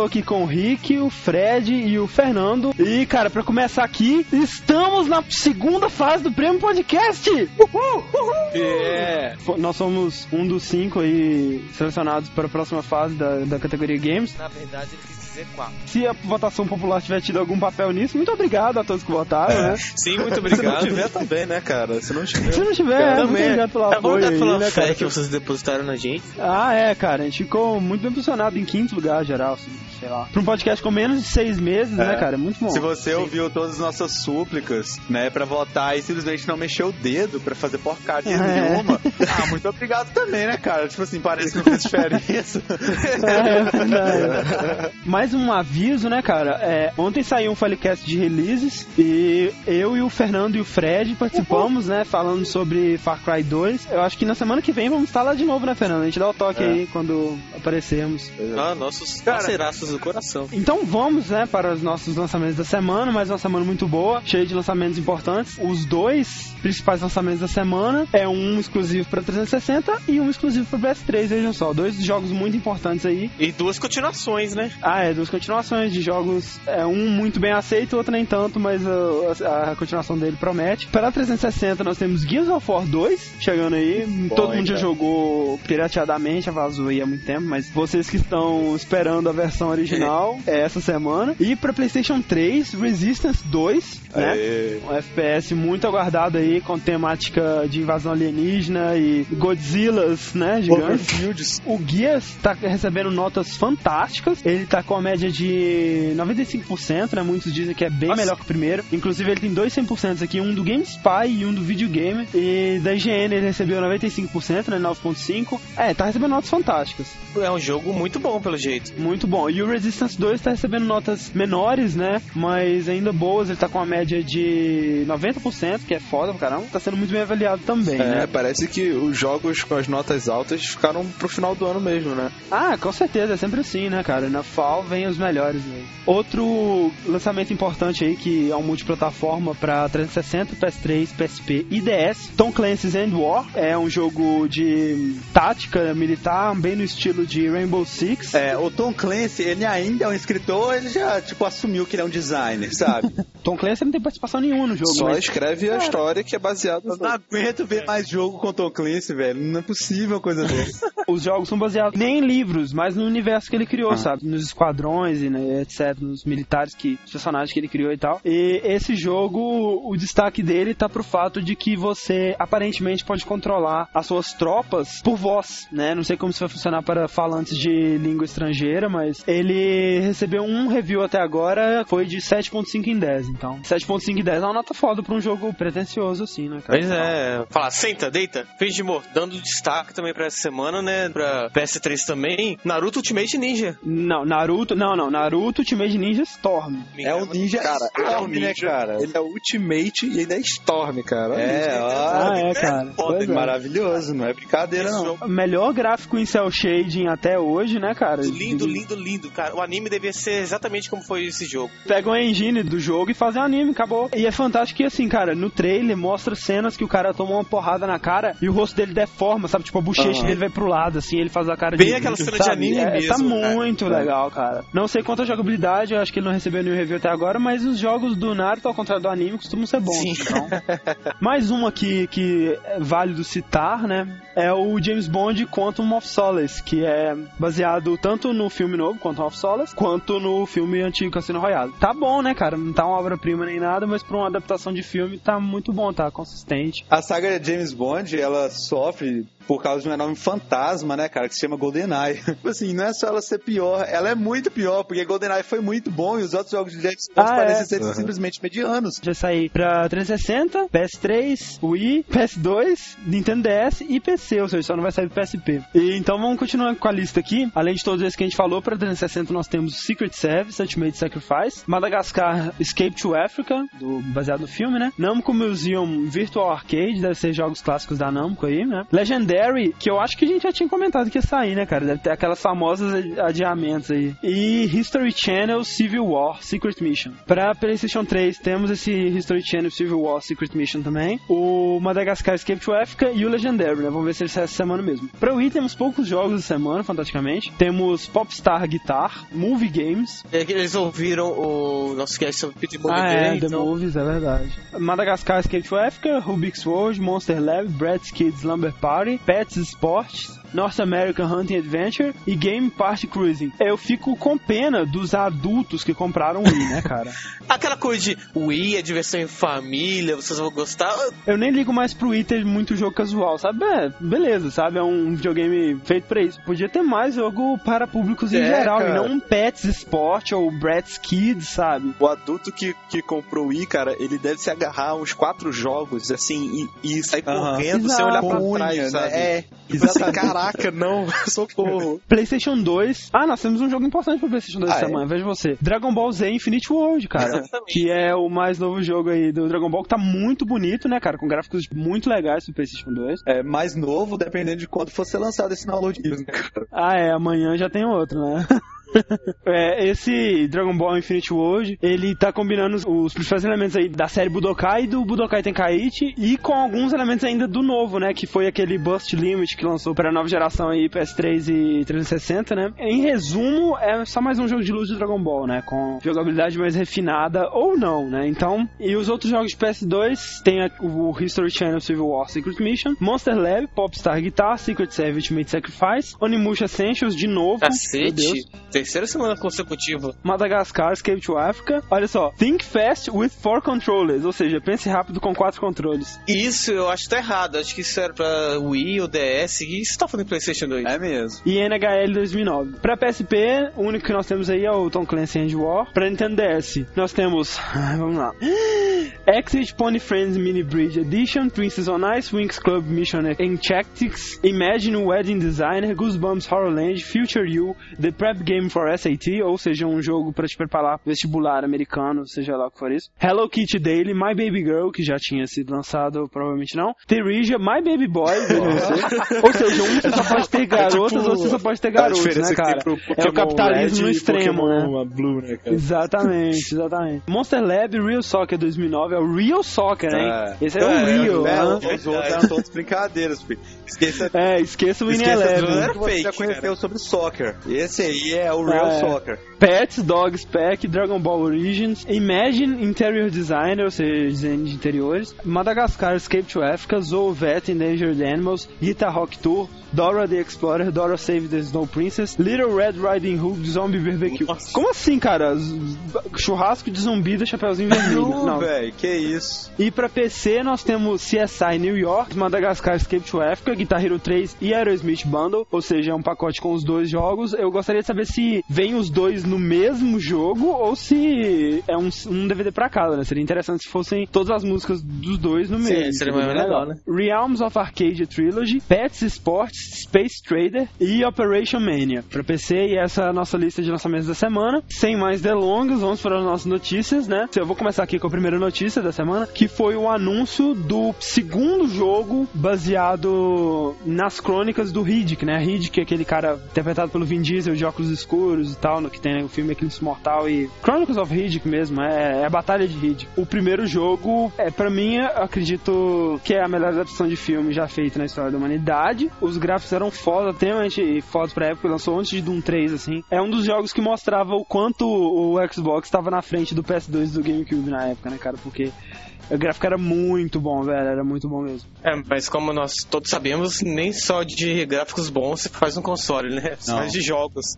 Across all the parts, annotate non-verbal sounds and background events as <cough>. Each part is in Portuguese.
Estou aqui com o Rick, o Fred e o Fernando. E, cara, pra começar aqui, estamos na segunda fase do Prêmio Podcast! Uhul! Uhul! É, nós somos um dos cinco aí selecionados para a próxima fase da, da categoria Games. Na verdade, ele quis Se a votação popular tiver tido algum papel nisso, muito obrigado a todos que votaram, É. né? Sim, muito Se não obrigado. tiver também, né, cara? Se não tiver. Se não tiver, Cara, é, muito também. obrigado pelo É, vamos apoio aí, pela né, fé cara? que vocês depositaram na gente. Ah, é, cara, a gente ficou muito bem posicionado em quinto lugar geral, assim, sei lá. Pra um podcast com menos de seis meses, né, É. cara? É muito bom. Se você ouviu todas as nossas súplicas, né, pra votar e simplesmente não mexeu o dedo pra fazer porcaria É. nenhuma, ah, muito obrigado também, né, cara? Tipo assim, parece que não fez <laughs> diferença. É, verdade. <laughs> Mais um aviso, né, cara? É, ontem saiu um Filecast de releases e eu e o Fernando e o Fred participamos, né, falando sobre Far Cry 2. Eu acho que na semana que vem vamos estar lá de novo, né, Fernando? A gente dá o toque É. aí quando aparecermos. Ah, nossos Cara. parceiraços do coração. Então vamos, né, para os nossos lançamentos da semana, mais uma semana muito boa, cheia de lançamentos importantes. Os dois principais lançamentos da semana é um exclusivo para 360 e um exclusivo para PS3, vejam só, dois jogos muito importantes aí. E duas continuações, né? Ah, é, duas continuações de jogos, é um muito bem aceito, outro nem tanto, mas uh, a, a continuação dele promete. Para 360 nós temos Gears of War 2 chegando aí, Bom, todo mundo já cara? jogou pirateadamente, vazou aí há muito tempo, mas vocês que estão esperando a versão original <laughs> é essa semana. E para PlayStation 3, Resistance 2, né? Aê. Um FPS muito aguardado aí, com temática de invasão alienígena e Godzillas, né, gigantes. O Gears tá recebendo notas fantásticas. Ele tá com a média de 95%, né? Muitos dizem que é bem Nossa. melhor que o primeiro. Inclusive, ele tem dois 100% aqui, um do GameSpy e um do Videogame. E da IGN ele recebeu 95%, né? 9.5%. É, tá recebendo notas fantásticas. É um jogo muito bom, pelo jeito. Muito bom. E o Resistance 2 tá recebendo notas menores, né? Mas ainda boas. Ele tá com a média de 90%, que é foda pra caramba. Tá sendo muito bem avaliado também, É, né? parece que os jogos com as notas altas ficaram pro final do ano mesmo, né? Ah, com certeza, é sempre assim, né, cara? Na Fall vem os melhores aí. Outro lançamento importante aí, que é um multiplataforma pra 360, PS3, PSP e DS, Tom Clancy's End War. É um jogo de tática militar, bem no estilo de Rainbow Six. É, o Tom Clancy, ele ainda é um escritor, ele já, tipo, assumiu que ele é um designer, sabe? <laughs> Tom Clancy não tem participação nenhuma no jogo, Só mas... escreve a história que é baseada no não aguento ver mais jogo com o Tom Clancy, velho. Não é possível uma coisa <laughs> dessa. Os jogos são baseados nem em livros, mas no universo que ele criou, sabe? Nos esquadrões e né, etc, nos militares que os personagens que ele criou e tal. E esse jogo, o destaque dele tá pro fato de que você aparentemente pode controlar as suas tropas por voz, né? Não sei como isso vai funcionar para falantes de língua estrangeira, mas ele recebeu um review até agora, foi de 7.5 em 10, então. 7.5 em 10 é uma nota foda pra um jogo pretencioso assim, né, cara? Pois é. Fala, senta, deita. Finge de morto. Dando destaque também pra essa semana, né? Pra PS3 também. Naruto Ultimate Ninja. Não, Naruto, não, não, Naruto Ultimate Ninja Storm. É o Ninja Cara, Storm, é um né, ninja. cara? Ele é Ultimate e ainda é Storm, cara. É, ó. Ah, é, cara. Foda, é. maravilhoso, não é brincadeira, não. O melhor gráfico em cel shading até hoje, né, cara? Lindo, lindo, lindo, cara. O anime devia ser exatamente como foi esse jogo. Pegam a engine do jogo e fazem um anime, acabou. E é fantástico que, assim, cara, no trailer mostra cenas que o cara toma uma porrada na cara e o rosto dele deforma, sabe? Tipo, a bochecha Aham. dele vai pro lado, assim, ele faz a cara Bem de... aquela cena de sabe? anime é, mesmo, Tá cara. muito legal, cara. Não sei quanto a jogabilidade, eu acho que ele não recebeu nenhum review até agora, mas os jogos do Naruto, ao contrário do anime, costumam ser bons. Sim. Então. <laughs> Mais um aqui que é válido citar, né? É o James Bond Quantum of Solace, que é baseado tanto no filme novo, Quantum of Solace, quanto no filme antigo Cassino Royale. Tá bom, né, cara? Não tá uma obra-prima nem nada, mas pra uma adaptação de filme tá muito bom, tá consistente. A saga de James Bond, ela sofre por causa de um enorme fantasma, né, cara, que se chama GoldenEye. <laughs> Tipo assim, não é só ela ser pior, ela é muito pior, porque GoldenEye foi muito bom e os outros jogos de James Bond Ah, parecem é. ser Uhum. simplesmente medianos. Vai sair pra 360, PS3, Wii, PS2, Nintendo DS e PC, ou seja, só não vai sair pro PSP. E, então vamos continuar com a lista aqui. Além de todos esses que a gente falou, pra 360 nós temos Secret Service, Ultimate Sacrifice, Madagascar Escape to Africa, do, baseado no filme, né? Namco Museum Virtual Arcade, deve ser jogos clássicos da Namco aí, né? Legendary, que eu acho que a gente já tinha comentado que ia sair, né, cara? Deve ter aquelas famosas adiamentos aí. E History Channel Civil War Secret Mission. Pra PlayStation 3 temos esse History Channel Civil War Secret Mission também. O Madagascar Escape to Africa e o Legendary, né? Vamos ver se ele sai essa semana mesmo. Pra Wii temos poucos jogos de semana, fantasticamente. Temos Popstar Guitar, Movie Games. É que eles ouviram o nosso cast sobre Pit Ah, é, The então... Movies, é verdade. Madagascar Escape to Africa, Rubik's World, Monster Lab, Brad's Kids Lumber Party, Pets Sports, North American Hunting Adventure e Game Party Cruising. Eu fico com pena dos adultos que compraram o Wii, né, cara? <laughs> Aquela coisa de Wii é diversão em família, vocês vão gostar. Eu nem ligo mais pro Wii ter muito jogo casual, sabe? É, beleza, sabe? É um videogame feito pra isso. Podia ter mais jogo para públicos em é, geral, cara. e não um Pets Sport ou Bratz Kids, sabe? O adulto que, que comprou o Wii, cara, ele deve se agarrar uns quatro jogos, assim, e, e sair uh -huh. correndo Exato. sem olhar pra trás, né? sabe? É, tipo assim, exatamente. Caraca, não, <laughs> socorro. PlayStation 2. Ah, nós temos um jogo importante pro PlayStation 2 ah, essa é? semana, veja você. Dragon Ball Z Infinite World, cara. que é o mais novo jogo aí do Dragon Ball, que tá muito bonito, né, cara? Com gráficos muito legais pro PlayStation 2. É, mais novo, dependendo de quando for ser lançado esse download né, cara? Ah, é, amanhã já tem outro, né? <laughs> <laughs> é, esse Dragon Ball Infinite World, ele tá combinando os principais elementos aí da série Budokai do Budokai Tenkaichi e com alguns elementos ainda do novo, né? Que foi aquele Burst Limit que lançou para a nova geração aí, PS3 e 360, né? Em resumo, é só mais um jogo de luz de Dragon Ball, né? Com jogabilidade mais refinada ou não, né? Então, e os outros jogos de PS2 tem a, o History Channel Civil War Secret Mission, Monster Lab, Popstar Guitar, Secret Service Ultimate Sacrifice, Onimusha Essentials de novo. Cacete! Terceira semana consecutiva. Madagascar, Escape to Africa. Olha só, Think Fast with Four Controllers, ou seja, pense rápido com quatro controles. Isso eu acho que tá errado. Acho que isso era pra Wii ou DS. E isso tá falando PlayStation 2. É mesmo. E NHL 2009. Pra PSP, o único que nós temos aí é o Tom Clancy End War. Pra Nintendo DS, nós temos. <laughs> Vamos lá. Exit Pony Friends Mini Bridge Edition, Princess on Ice, Wings Club Mission Enchantics, Imagine Wedding Designer, Goosebumps Horrorland, Future You, The Prep Game for SAT, ou seja, um jogo para te preparar para vestibular americano, seja lá o que for isso. Hello Kitty Daily, My Baby Girl, que já tinha sido lançado, provavelmente não. Terija, My Baby Boy, <laughs> ou seja, um você só pode ter garotas, é tipo, outro você só pode ter garotos, né, cara? É o capitalismo no extremo, né? Blue, né cara? Exatamente, exatamente. Monster Lab Real Soccer 2009 é o Real Soccer, hein? É. Esse é, é o Real, é, né? Os outros eram todos brincadeiras, filho. Esqueça, é, esqueça o Winnie Eleven. que você já conheceu cara. sobre soccer. Esse aí é o Real é. Soccer. Pets, Dogs Pack, Dragon Ball Origins, Imagine Interior Designer, ou seja, design de interiores, Madagascar Escape to Africa, Zoo Vet Endangered Animals, Guitar Rock Tour, Dora the Explorer, Dora Save the Snow Princess, Little Red Riding Hood, Zombie Barbecue. Nossa. Como assim, cara? Churrasco de zumbi da Chapeuzinho Vermelho. Não, velho, que isso. E pra PC nós temos CSI New York, Madagascar Escape to Africa, Guitar Hero 3 e Aerosmith Bundle, ou seja, é um pacote com os dois jogos. Eu gostaria de saber se vem os dois no mesmo jogo ou se é um, um DVD pra cada, né? Seria interessante se fossem todas as músicas dos dois no mesmo. Sim, seria mais legal, né? Realms of Arcadia Trilogy, Pets Sports, Space Trader e Operation Mania para PC e essa é a nossa lista de lançamentos da semana. Sem mais delongas, vamos para as nossas notícias, né? Eu vou começar aqui com a primeira notícia da semana, que foi o anúncio do segundo jogo baseado nas crônicas do Riddick, né? Riddick é aquele cara interpretado pelo Vin Diesel de óculos escuros e tal, no que tem né, o filme Eclipse Mortal e Chronicles of Riddick mesmo, é, é a Batalha de Riddick. O primeiro jogo, é para mim, acredito que é a melhor adaptação de filme já feita na história da humanidade. Os gráficos eram foda, extremamente fodas pra época, lançou antes de Doom 3, assim. É um dos jogos que mostrava o quanto o Xbox estava na frente do PS2 e do GameCube na época, né, cara? Porque o gráfico era muito bom, velho, era muito bom mesmo. É, mas como nós todos sabemos, nem só de gráficos bons se faz um console, né? Se faz de jogos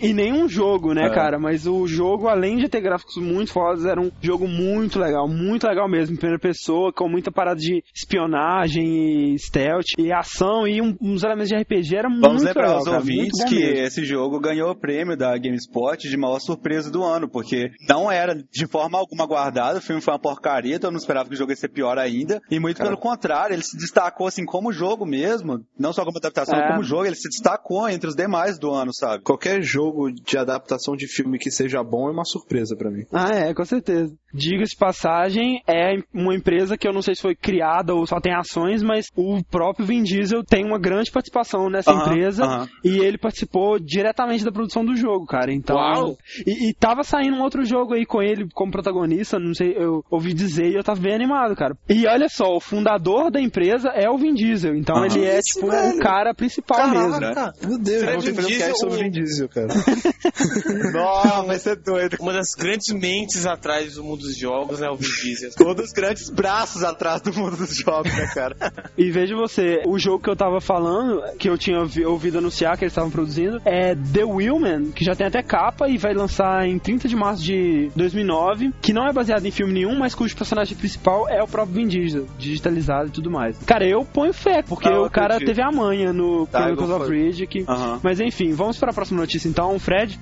e nenhum jogo, né, é. cara? Mas o jogo, além de ter gráficos muito fodas, era um jogo muito legal, muito legal mesmo, em primeira pessoa, com muita parada de espionagem e stealth e ação e um, uns elementos de RPG, era Vamos muito lembrar legal, aos cara, ouvintes que mesmo. esse jogo ganhou o prêmio da GameSpot de maior surpresa do ano, porque não era de forma alguma guardado, o filme foi uma porcaria, então eu não esperava que o jogo ia ser pior ainda, e muito cara. pelo contrário, ele se destacou assim como jogo mesmo, não só como adaptação, é. como jogo, ele se destacou entre os demais do ano, sabe? Qualquer jogo jogo de adaptação de filme que seja bom é uma surpresa para mim. Ah, é, com certeza. Diga-se passagem, é uma empresa que eu não sei se foi criada ou só tem ações, mas o próprio Vin Diesel tem uma grande participação nessa empresa e ele participou diretamente da produção do jogo, cara. Então, Uau! E, e tava saindo um outro jogo aí com ele como protagonista, não sei, eu ouvi dizer e eu tava bem animado, cara. E olha só, o fundador da empresa é o Vin Diesel, então ele é Isso, tipo velho. o cara principal mesmo. né? Caraca, meu Deus, Será eu vou ter que fazer um cast sobre ou- Vin Diesel, cara. <laughs> Nossa, vai ser doido. Uma das grandes mentes atrás do mundo dos jogos, né? O Vin Diesel. Todos os grandes braços atrás do mundo dos jogos, né, cara? E veja você, o jogo que eu tava falando, que eu tinha ouvi- ouvido anunciar que eles estavam produzindo, é The Wheelman, que já tem até capa e vai lançar em 30 de março de 2009, que não é baseado em filme nenhum, mas cujo personagem principal é o próprio Vin Diesel, digitalizado e tudo mais. Cara, eu ponho fé, porque Ah, o cara acredito. teve a manha no Tá, Chronicles of. Ridge. Que... Aham. Mas enfim, vamos para a próxima notícia então, Fred.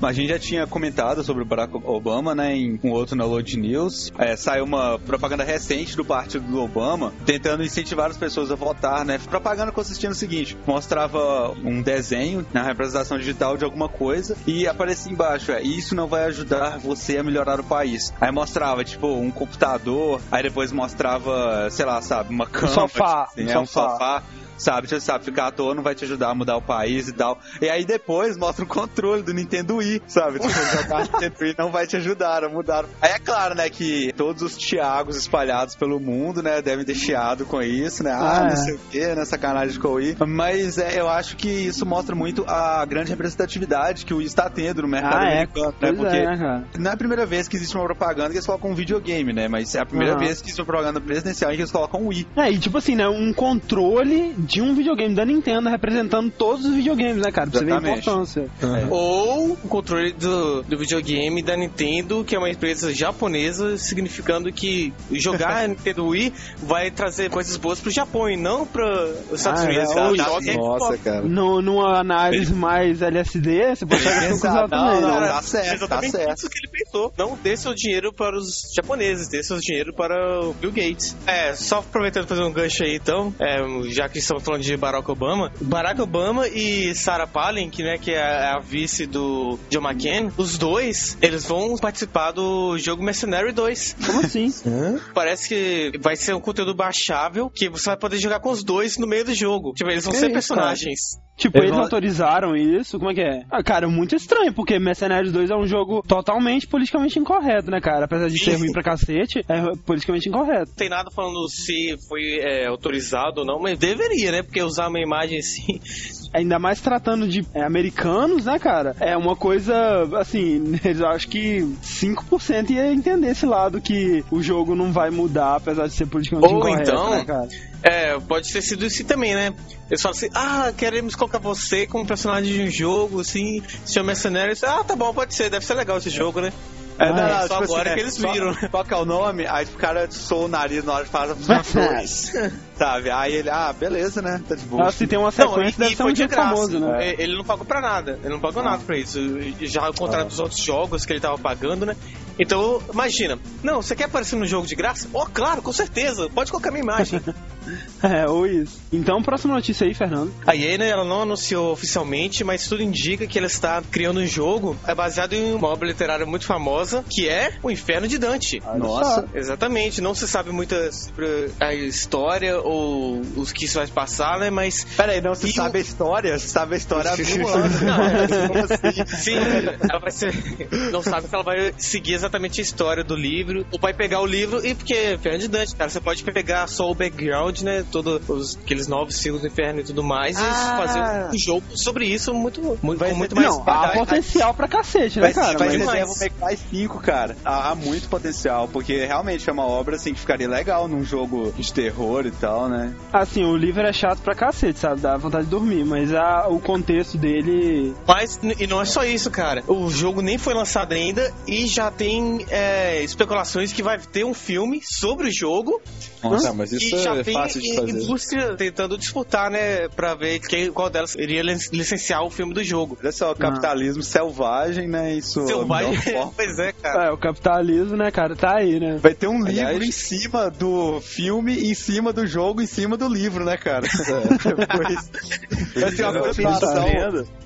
A gente já tinha comentado sobre o Barack Obama, né, em um outro na Load News. É, saiu uma propaganda recente do partido do Obama, tentando incentivar as pessoas a votar, né. Propaganda consistia no seguinte, mostrava um desenho na representação digital de alguma coisa e aparecia embaixo, é, isso não vai ajudar você a melhorar o país. Aí mostrava, tipo, um computador, aí depois mostrava, sei lá, sabe, uma cama. sofá, tipo, um é, um sofá. Sabe? Você sabe, ficar à toa não vai te ajudar a mudar o país e tal. E aí depois mostra o controle do Nintendo Wii, sabe? Tipo, <laughs> jogar Nintendo Wii não vai te ajudar a mudar. Aí é claro, né, que todos os Thiagos espalhados pelo mundo, né, devem ter chiado com isso, né? Ah, Ah, não é. sei o que, né, sacanagem com o Wii. Mas é, eu acho que isso mostra muito a grande representatividade que o Wii está tendo no mercado Ah, é. americano, né? Pois Porque é, né, não é a primeira vez que existe uma propaganda que eles colocam um videogame, né? Mas é a primeira Aham. vez que existe uma propaganda presidencial em que eles colocam um Wii. É, e tipo assim, né, um controle de um videogame da Nintendo representando todos os videogames, né, cara? Pra você ver a importância. Ou o controle do, do videogame da Nintendo, que é uma empresa japonesa, significando que jogar <laughs> Nintendo Wii vai trazer coisas boas pro Japão e não para os Estados Ah, Unidos. é, cara. é Nossa, cara. No, numa análise mais LSD, você pode chegar conclusão Não, não, né? tá certo, tá certo. isso que ele pensou. Não dê seu dinheiro para os japoneses, dê seu dinheiro para o Bill Gates. É, só aproveitando fazer um gancho aí então, é, já que estamos falando de Barack Obama, Barack Obama e Sarah Palin, que, né, que é a vice do John McCain, os dois, eles vão participar do jogo Mercenary 2. Como assim? <laughs> Parece que vai ser um conteúdo baixável que você vai poder jogar com os dois no meio do jogo. Tipo, eles vão Que ser isso, personagens. Tipo, Eles eles autorizaram isso? Como é que é? Ah, cara, muito estranho, porque Mercenários 2 é um jogo totalmente politicamente incorreto, né, cara? Apesar de ser ruim pra cacete, é politicamente incorreto. Não tem nada falando se foi é, autorizado ou não, mas deveria, né? Porque usar uma imagem assim. <laughs> Ainda mais tratando de é, americanos, né, cara? É uma coisa, assim, <laughs> eu acho que 5% ia entender esse lado que o jogo não vai mudar, apesar de ser politicamente Ou incorreto, então- né, cara? É, pode ter sido isso também, né? Eles falam assim: ah, queremos colocar você como personagem de um jogo, assim, se chama Mercenários. Ah, tá bom, pode ser, deve ser legal esse jogo, né? É, Ah, não, é não, só tipo agora assim, que é, eles só- viram. Qual que é o nome? Aí o cara soa o nariz na hora de falar <laughs> sabe? Aí ele, ah, beleza, né? Tá de boa. Ah, se tem uma Não, sequência, e, deve e ser um foi de jogo graça. famoso, né? É, Ele não pagou pra nada. Ele não pagou nada pra isso. Já ao contrário dos outros jogos que ele tava pagando, né? Então, imagina. Não, você quer aparecer no jogo de graça? Oh, claro, com certeza. Pode colocar minha imagem. <laughs> <laughs> É, ou isso. Então, próxima notícia aí, Fernando. A EA, né, ela não anunciou oficialmente, mas tudo indica que ela está criando um jogo é baseado em uma obra literária muito famosa, que é O Inferno de Dante. Nossa. Exatamente, não se sabe muito sobre a história ou os que isso vai passar, né? Mas Peraí, não, você E sabe o- a história? Você sabe a história há mil <laughs> Não, anos. é- <laughs> Como assim? Sim, ela vai ser. Não sabe se ela vai seguir exatamente a história do livro. Ou vai pegar o livro e porque Inferno de Dante, cara, você pode pegar só o background, né? Todos os, aqueles novos ciclos do inferno e tudo mais, Ah. e fazer um jogo sobre isso muito, muito, Vai com ser- muito mais. Não, há potencial pra cacete, né, Vai, cara? vai Mas- ser demais. Devil May Cry 5, cara. Há, há muito potencial, porque realmente é uma obra assim que ficaria legal num jogo de terror e tal, né? Assim, o livro é chato pra cacete, sabe? Dá vontade de dormir, mas a, o contexto dele. Mas, e não é só isso, cara. O jogo nem foi lançado ainda e já tem é, especulações que vai ter um filme sobre o jogo. Nossa, mas E isso já é tem fácil de fazer. indústria tentando disputar, né, pra ver quem, qual delas iria licenciar o filme do jogo. Olha só, o capitalismo ah. selvagem, né? Isso. Selvagem, <laughs> pois é, cara. É, o capitalismo, né, cara, tá aí, né? Vai ter um Aliás, livro em cima do filme, em cima do jogo, em cima do livro, né, cara? É. <laughs> Vai ter uma continuação.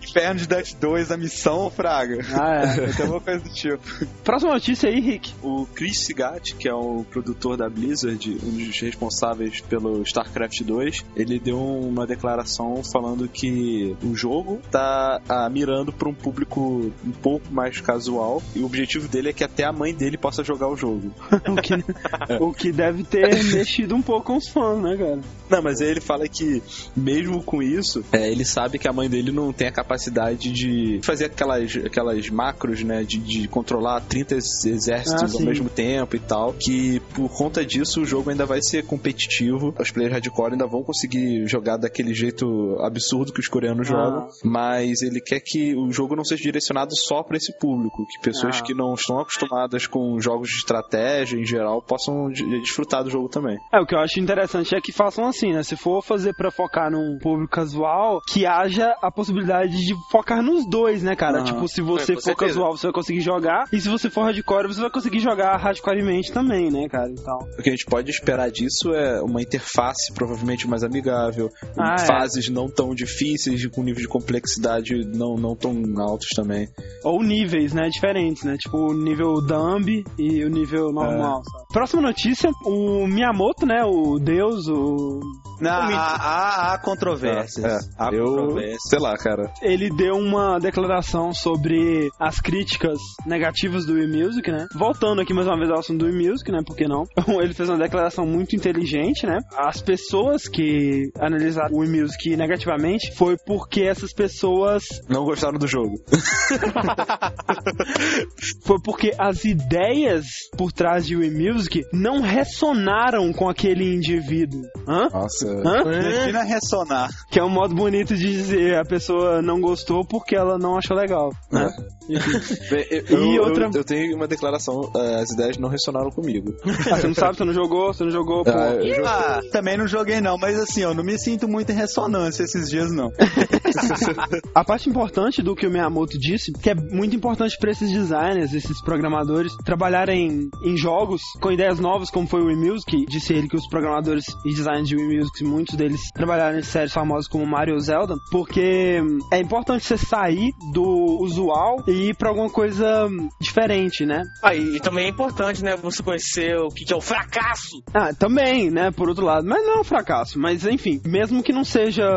Inferno de Dutch 2, a missão, Fraga. Ah, é. <laughs> Ter uma coisa do tipo. Próxima notícia aí, Rick. O Chris Sigat, que é o produtor da Blizzard, um dos responsáveis pelo StarCraft 2, ele deu uma declaração falando que o jogo tá ah, mirando para um público um pouco mais casual e o objetivo dele é que até a mãe dele possa jogar o jogo. <laughs> o, que, é. o que deve ter <laughs> mexido um pouco com os fãs, né, cara? Não, mas aí ele fala que mesmo com isso, é, ele sabe que a mãe dele não tem a capacidade de fazer aquelas, aquelas macros, né, de, de controlar 30 exércitos ah, ao mesmo tempo e tal, que por conta disso o jogo ainda vai ser competitivo, os players hardcore ainda vão conseguir jogar daquele jeito absurdo que os coreanos ah. jogam, mas ele quer que o jogo não seja direcionado só para esse público, que pessoas ah. que não estão acostumadas com jogos de estratégia em geral possam desfrutar do jogo também. É, o que eu acho interessante é que façam assim, né? Se for fazer para focar num público casual, que haja a possibilidade de focar nos dois, né, cara? Ah. Tipo, se você é, for certeza. casual, você vai conseguir jogar, e se você for hardcore, você vai conseguir jogar hardcoremente também, né, cara? Então. O que a gente pode esperar disso é uma interface provavelmente mais amigável, ah, é. fases é. não tão difíceis, com nível de complexidade não, não tão altos também. Ou níveis, né, diferentes, né? Tipo, o nível Dumb e o nível normal. É. Próxima notícia, o Miyamoto, né, o deus, o... Não, há, há, há controvérsias. É, é. Há eu, controvérsias. sei lá, cara. Ele deu uma declaração sobre as críticas negativas do e-music, né? Voltando aqui mais uma vez ao assunto do e-music, né? Por que não? <laughs> Ele fez uma declaração muito inteligente, né? As pessoas que analisaram o e-music negativamente foi porque essas pessoas não gostaram do jogo. <laughs> foi porque as ideias por trás de Wii Music não ressonaram com aquele indivíduo. Hã? Nossa. Hã? Defina ressonar. Que é um modo bonito de dizer a pessoa não gostou porque ela não achou legal, né? <laughs> Bem, eu, e outra... Eu, eu, tenho uma declaração, eh, as ideias não ressonaram comigo. Ah, você não sabe, você não jogou, você não jogou, pô. Ah, ah, também não joguei não, mas assim, eu não me sinto muito em ressonância esses dias não. <laughs> a parte importante do que o Miyamoto disse, que é muito importante para esses designers, esses programadores, trabalharem em jogos com ideias novas, como foi o Wii Music. Disse ele que os programadores e designers de Wii Music, muitos deles trabalharam em séries famosas como Mario Zelda, porque é importante você sair do usual e ir pra alguma coisa diferente, né? Ah, e, também é importante, né, você conhecer o que é o fracasso. Ah, também, né, por outro lado. Mas não é um fracasso, mas enfim, mesmo que não seja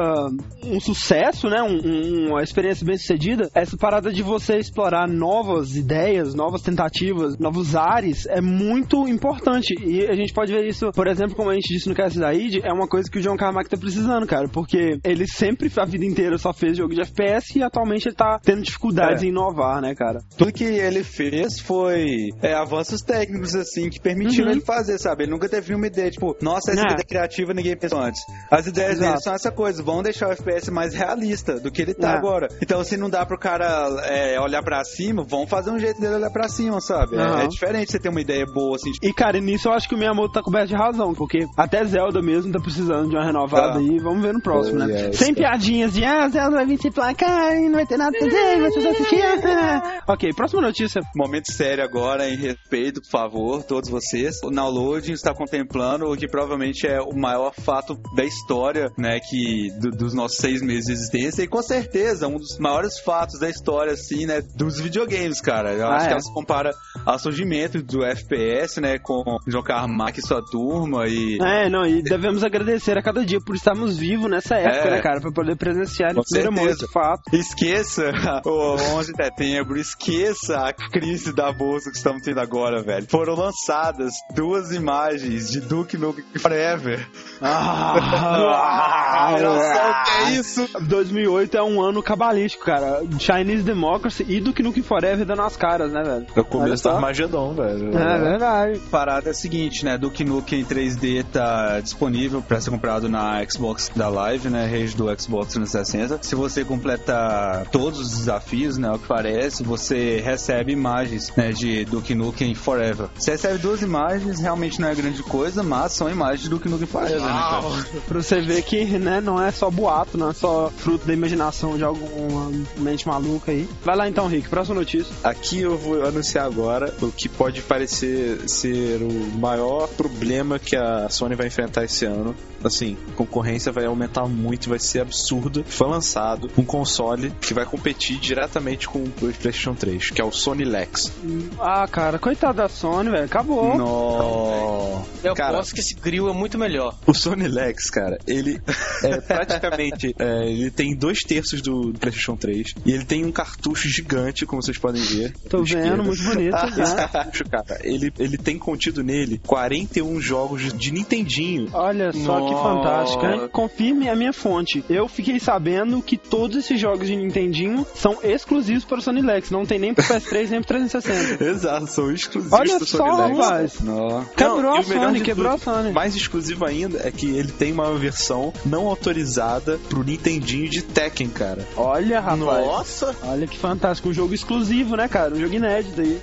um sucesso, né, um, um, uma experiência bem sucedida, essa parada de você explorar novas ideias, novas tentativas, novos ares é muito importante. E a gente pode ver isso, por exemplo, como a gente disse no caso da ID, é uma coisa que o John Carmack tá precisando, cara, porque ele sempre, a vida inteira, só fez jogo de FPS e atualmente ele tá tendo dificuldades é. em inovar, né, cara? Tudo que ele fez foi é, avanços técnicos, assim, que permitiram uhum. ele fazer, sabe? Ele nunca teve uma ideia, tipo, nossa, essa é. ideia criativa ninguém pensou antes. As ideias Exato. dele são essa coisa, vão deixar o FPS mais realista do que ele tá é. agora. Então, se não dá pro cara é, olhar para cima, vão fazer um jeito dele olhar para cima, sabe? Uhum. É, é, diferente você ter uma ideia boa, assim. E, cara, nisso eu acho que o Miyamoto tá coberto de razão, porque até Zelda mesmo tá precisando de uma renovada ah. aí, vamos ver no próximo, oh, né? Yes, Sem piadinhas de, ah, Zelda vai vir se placar e não vai ter nada pra fazer, vai ser assistir. <laughs> ok, próxima notícia. Momento sério agora, em respeito, por favor, todos vocês. O Downloading está contemplando o que provavelmente é o maior fato da história, né, que do, dos nossos seis meses de existência e com certeza um dos maiores fatos da história, assim, né, dos videogames, cara. Eu ah, acho é? que ela se compara ao surgimento do FPS, né, com João Carmack e sua turma e... É, não, e devemos agradecer a cada dia por estarmos vivos nessa época, é, né, cara, pra poder presenciar em primeira mão esse fato. Esqueça <laughs> o 11 de setembro, esqueça a crise da bolsa que estamos tendo agora, velho. Foram lançadas duas imagens de Duke Nukem Forever. Ah, <laughs> ah, ah, que é isso? 2008 é um ano cabalístico, cara. Chinese Democracy e Duke Nukem Forever dando as caras, né, velho? É o começo só. Armagedon, velho. É verdade. Parada é a seguinte, né? Duke Nukem 3D tá disponível para ser comprado na Xbox da Live, né? Rede do Xbox 360. Se você completar todos os desafios, né? O que parece, você recebe imagens né, de Duke Nukem Forever. Você recebe duas imagens, realmente não é grande coisa, mas são imagens de Duke Nukem Forever, né, cara? Pra você ver que, né, não é só boato, não é só fruto da imaginação de alguma mente maluca aí. Vai lá então, Rick, próxima notícia. Aqui eu vou anunciar agora o que pode parecer ser o maior problema que a Sony vai enfrentar esse ano. Assim, a concorrência vai aumentar muito, vai ser absurdo. Foi lançado um console que vai competir diretamente com o PlayStation 3, que é o Sony Lex. Ah, cara, coitado da Sony, velho, acabou. No... Eu Cara- aposto que esse grill é muito melhor. O Sony Lex, cara, ele <laughs> é praticamente. é, ele tem dois terços do PlayStation 3 e ele tem um cartucho gigante, como vocês podem ver. Tô vendo, esquerda. muito bonito, <laughs> Esse né? cartucho, cara, ele, ele tem contido nele 41 jogos de, de Nintendinho. Olha só que fantástico, hein? Confirme a minha fonte. Eu fiquei sabendo que todos esses jogos de Nintendinho são exclusivos para o Sony Lex. Não tem nem pro PS3 nem pro 360. <laughs> Exato, são exclusivos Olha do só, Sony Lex. No... Quebrou Não, a o Sony, quebrou tudo, a Sony. Mais exclusivo ainda é que ele tem uma versão não autorizada pro Nintendinho de Tekken, cara. Olha, rapaz. Nossa! Olha que fantástico. Um jogo exclusivo, né, cara? Um jogo inédito aí.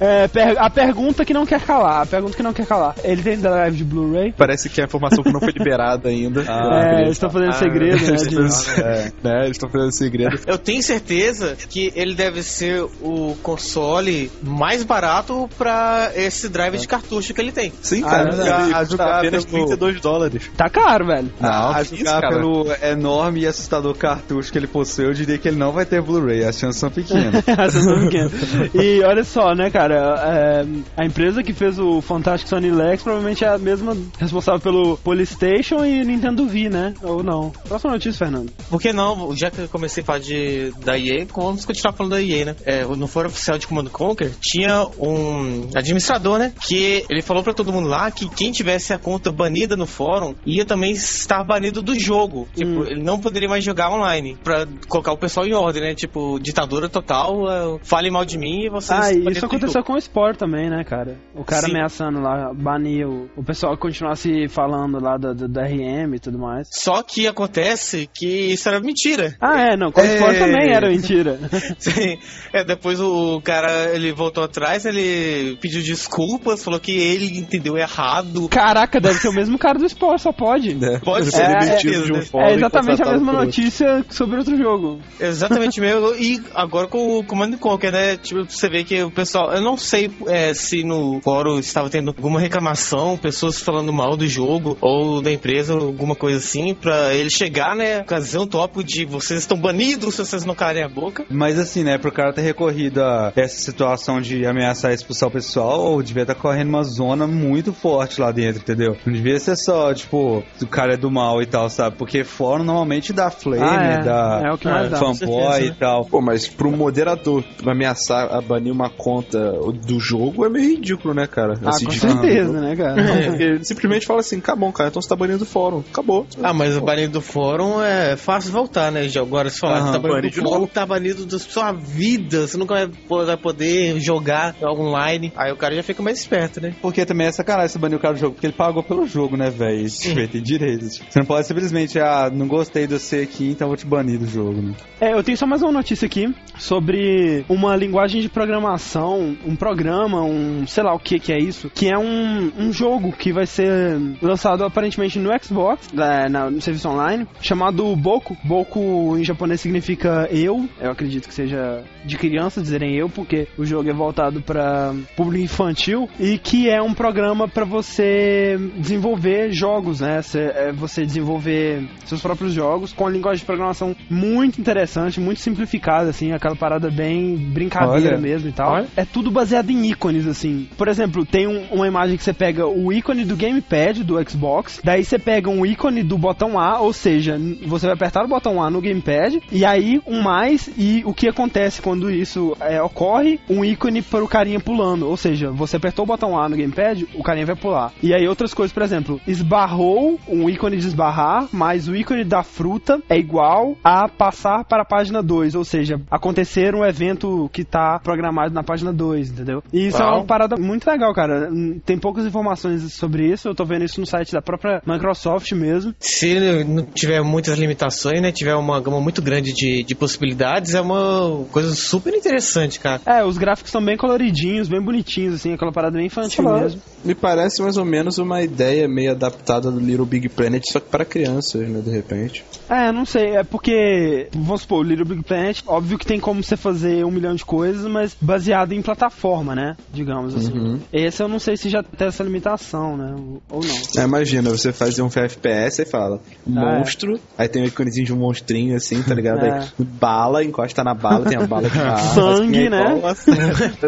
É, per- a pergunta que não quer calar. A pergunta que não quer calar. Ele tem drive de Blu-ray? Parece que a informação que não foi liberada ainda. <laughs> é, eles estão fazendo segredo, né? De- estão fazendo- é, né, eles estão fazendo segredo. <laughs> Eu tenho certeza que ele deve ser o console mais barato pra esse drive de cartucho que ele tem. Sim, Ah, cara. é verdade. ele A custa jogar apenas pelo- 32 dólares. Tá caro, velho. Não, a isso, pelo enorme e assustador cartucho que ele possui, eu diria que ele não vai ter Blu-ray, as chances são pequenas. <laughs> Vocês são pequenos. E olha só, né, cara? É, a empresa que fez o Fantastic Sony Lex provavelmente é a mesma responsável pelo PlayStation e Nintendo Wii, né? Ou não? Próxima notícia, Fernando. Por que não? Já que eu comecei a falar de, da EA, vamos continuar falando da EA, né? É, no fórum oficial de Command Conquer, tinha um administrador, né? Que ele falou pra todo mundo lá que quem tivesse a conta banida no fórum ia também estar banido do jogo. Tipo, Hum. ele não poderia mais jogar online. Pra colocar o pessoal em ordem, né? Tipo, ditadura total, é, fale mal de mim e vocês... Ah, isso do aconteceu com o Sport também, né, cara? O cara Sim. ameaçando lá, banir o, o pessoal que continuasse falando lá da, da, da RM e tudo mais. Só que acontece que isso era mentira. Ah, é, não, com o Sport É. também era mentira. <laughs> Sim. É, depois o cara, ele voltou atrás, ele pediu desculpas, falou que ele entendeu errado. Caraca, deve ser o mesmo cara do Sport, só pode. Pode Ele ser É, é, um é É exatamente a mesma notícia sobre outro jogo. Exatamente mesmo. E agora com o Command Conquer, né? Tipo, você vê que o pessoal. Eu não sei é, se no fórum estava tendo alguma reclamação, pessoas falando mal do jogo ou da empresa, alguma coisa assim, pra ele chegar, né? Fazer um tópico de vocês estão banidos se vocês não calem a boca. Mas assim, né, pro cara ter recorrido a essa situação de ameaçar e expulsar o pessoal, devia estar correndo uma zona muito forte lá dentro, entendeu? Não devia ser só, tipo, o cara é do mal e tal, sabe? Porque fórum normalmente dá flame, Ah, é. dá É o que mais dá, com fanboy certeza, e tal. Pô, mas pro moderador ameaçar a banir uma conta do jogo é meio ridículo, né, cara? Ah, com de- certeza, né, cara? Porque ele simplesmente fala assim, acabou, cara, então você tá banindo o fórum. Acabou. Ah, mas o banido do fórum é fácil voltar, né? Já agora se falar tá banido banido do fórum, tá banido da sua vida, você nunca vai po- vai poder jogar online. Aí o cara já fica mais esperto, né? Porque também é sacanagem você banir o cara do jogo, porque ele pagou pelo jogo, né, velho? Isso vai ter direitos. Você não pode simplesmente, ah, não gostei de você aqui, então vou te banir do jogo, né? É, eu tenho só mais uma notícia aqui sobre uma linguagem de programação, um programa, um sei lá o que que é isso, que é um, um jogo que vai ser lançado aparentemente no Xbox, é, na- no serviço online, chamado Boku. Boku em japonês significa eu, eu acredito que seja de criança dizerem eu, porque o jogo é voltado para público infantil e que é um programa para você desenvolver jogos, né? É você desenvolver seus próprios jogos com a linguagem de programação muito interessante, muito simplificada, assim, aquela parada bem brincadeira Olha. mesmo e tal. Olha. É tudo baseado em ícones, assim. Por exemplo, tem um- uma imagem que você pega o ícone do gamepad do Xbox, daí você pega um ícone do botão A, ou seja, você vai apertar o botão A no gamepad, e aí um mais, e o que acontece quando isso é, ocorre? Um ícone para o carinha pulando, ou seja, você apertou o botão A no gamepad, o carinha vai pular. E aí outras coisas, por exemplo, esbarrou, um ícone de esbarrar, mais o ícone da fruta é igual a passar para a página 2, ou seja, acontecer um evento que está programado na página 2. 2, entendeu? E isso Uau. é uma parada muito legal, cara. Tem poucas informações sobre isso, eu tô vendo isso no site da própria Microsoft mesmo. Se não tiver muitas limitações, né, tiver uma gama muito grande de, de possibilidades, é uma coisa super interessante, cara. É, os gráficos são bem coloridinhos, bem bonitinhos, assim, aquela parada bem infantil mesmo. Me parece mais ou menos uma ideia meio adaptada do Little Big Planet, só que para crianças, né, de repente. É, não sei, é porque, vamos supor, o Little Big Planet, óbvio que tem como você fazer um milhão de coisas, mas baseado em plataforma, né, digamos assim. Uhum. Esse eu não sei se já tem essa limitação, né, ou não. É, imagina, você faz um FPS e fala, monstro, ah, é. aí tem um iconezinho de um monstrinho assim, tá ligado? É. Aí, bala, encosta na bala, tem a bala de <laughs> bala. Sangue, né?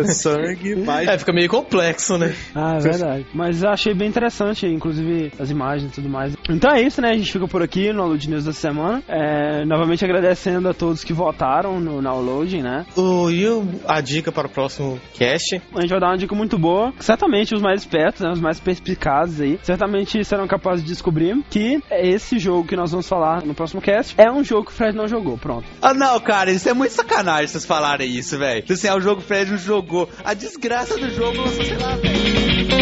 sangue, <laughs> mas... É, fica meio complexo, né? Ah, é verdade. Mas eu achei bem interessante, inclusive, as imagens e tudo mais. Então é isso, né? A gente fica por aqui no Alud News da semana. É, novamente agradecendo a todos que votaram no download, né? O, e a dica para o próximo cast. A gente vai dar uma dica muito boa. Certamente os mais espertos, né, os mais perspicazes aí, certamente serão capazes de descobrir que esse jogo que nós vamos falar no próximo cast é um jogo que o Fred não jogou. Pronto. Ah, não, cara, isso é muito sacanagem vocês falarem isso, velho. Tipo assim, é o jogo que o Fred não jogou. A desgraça do jogo, nossa, sei lá, velho.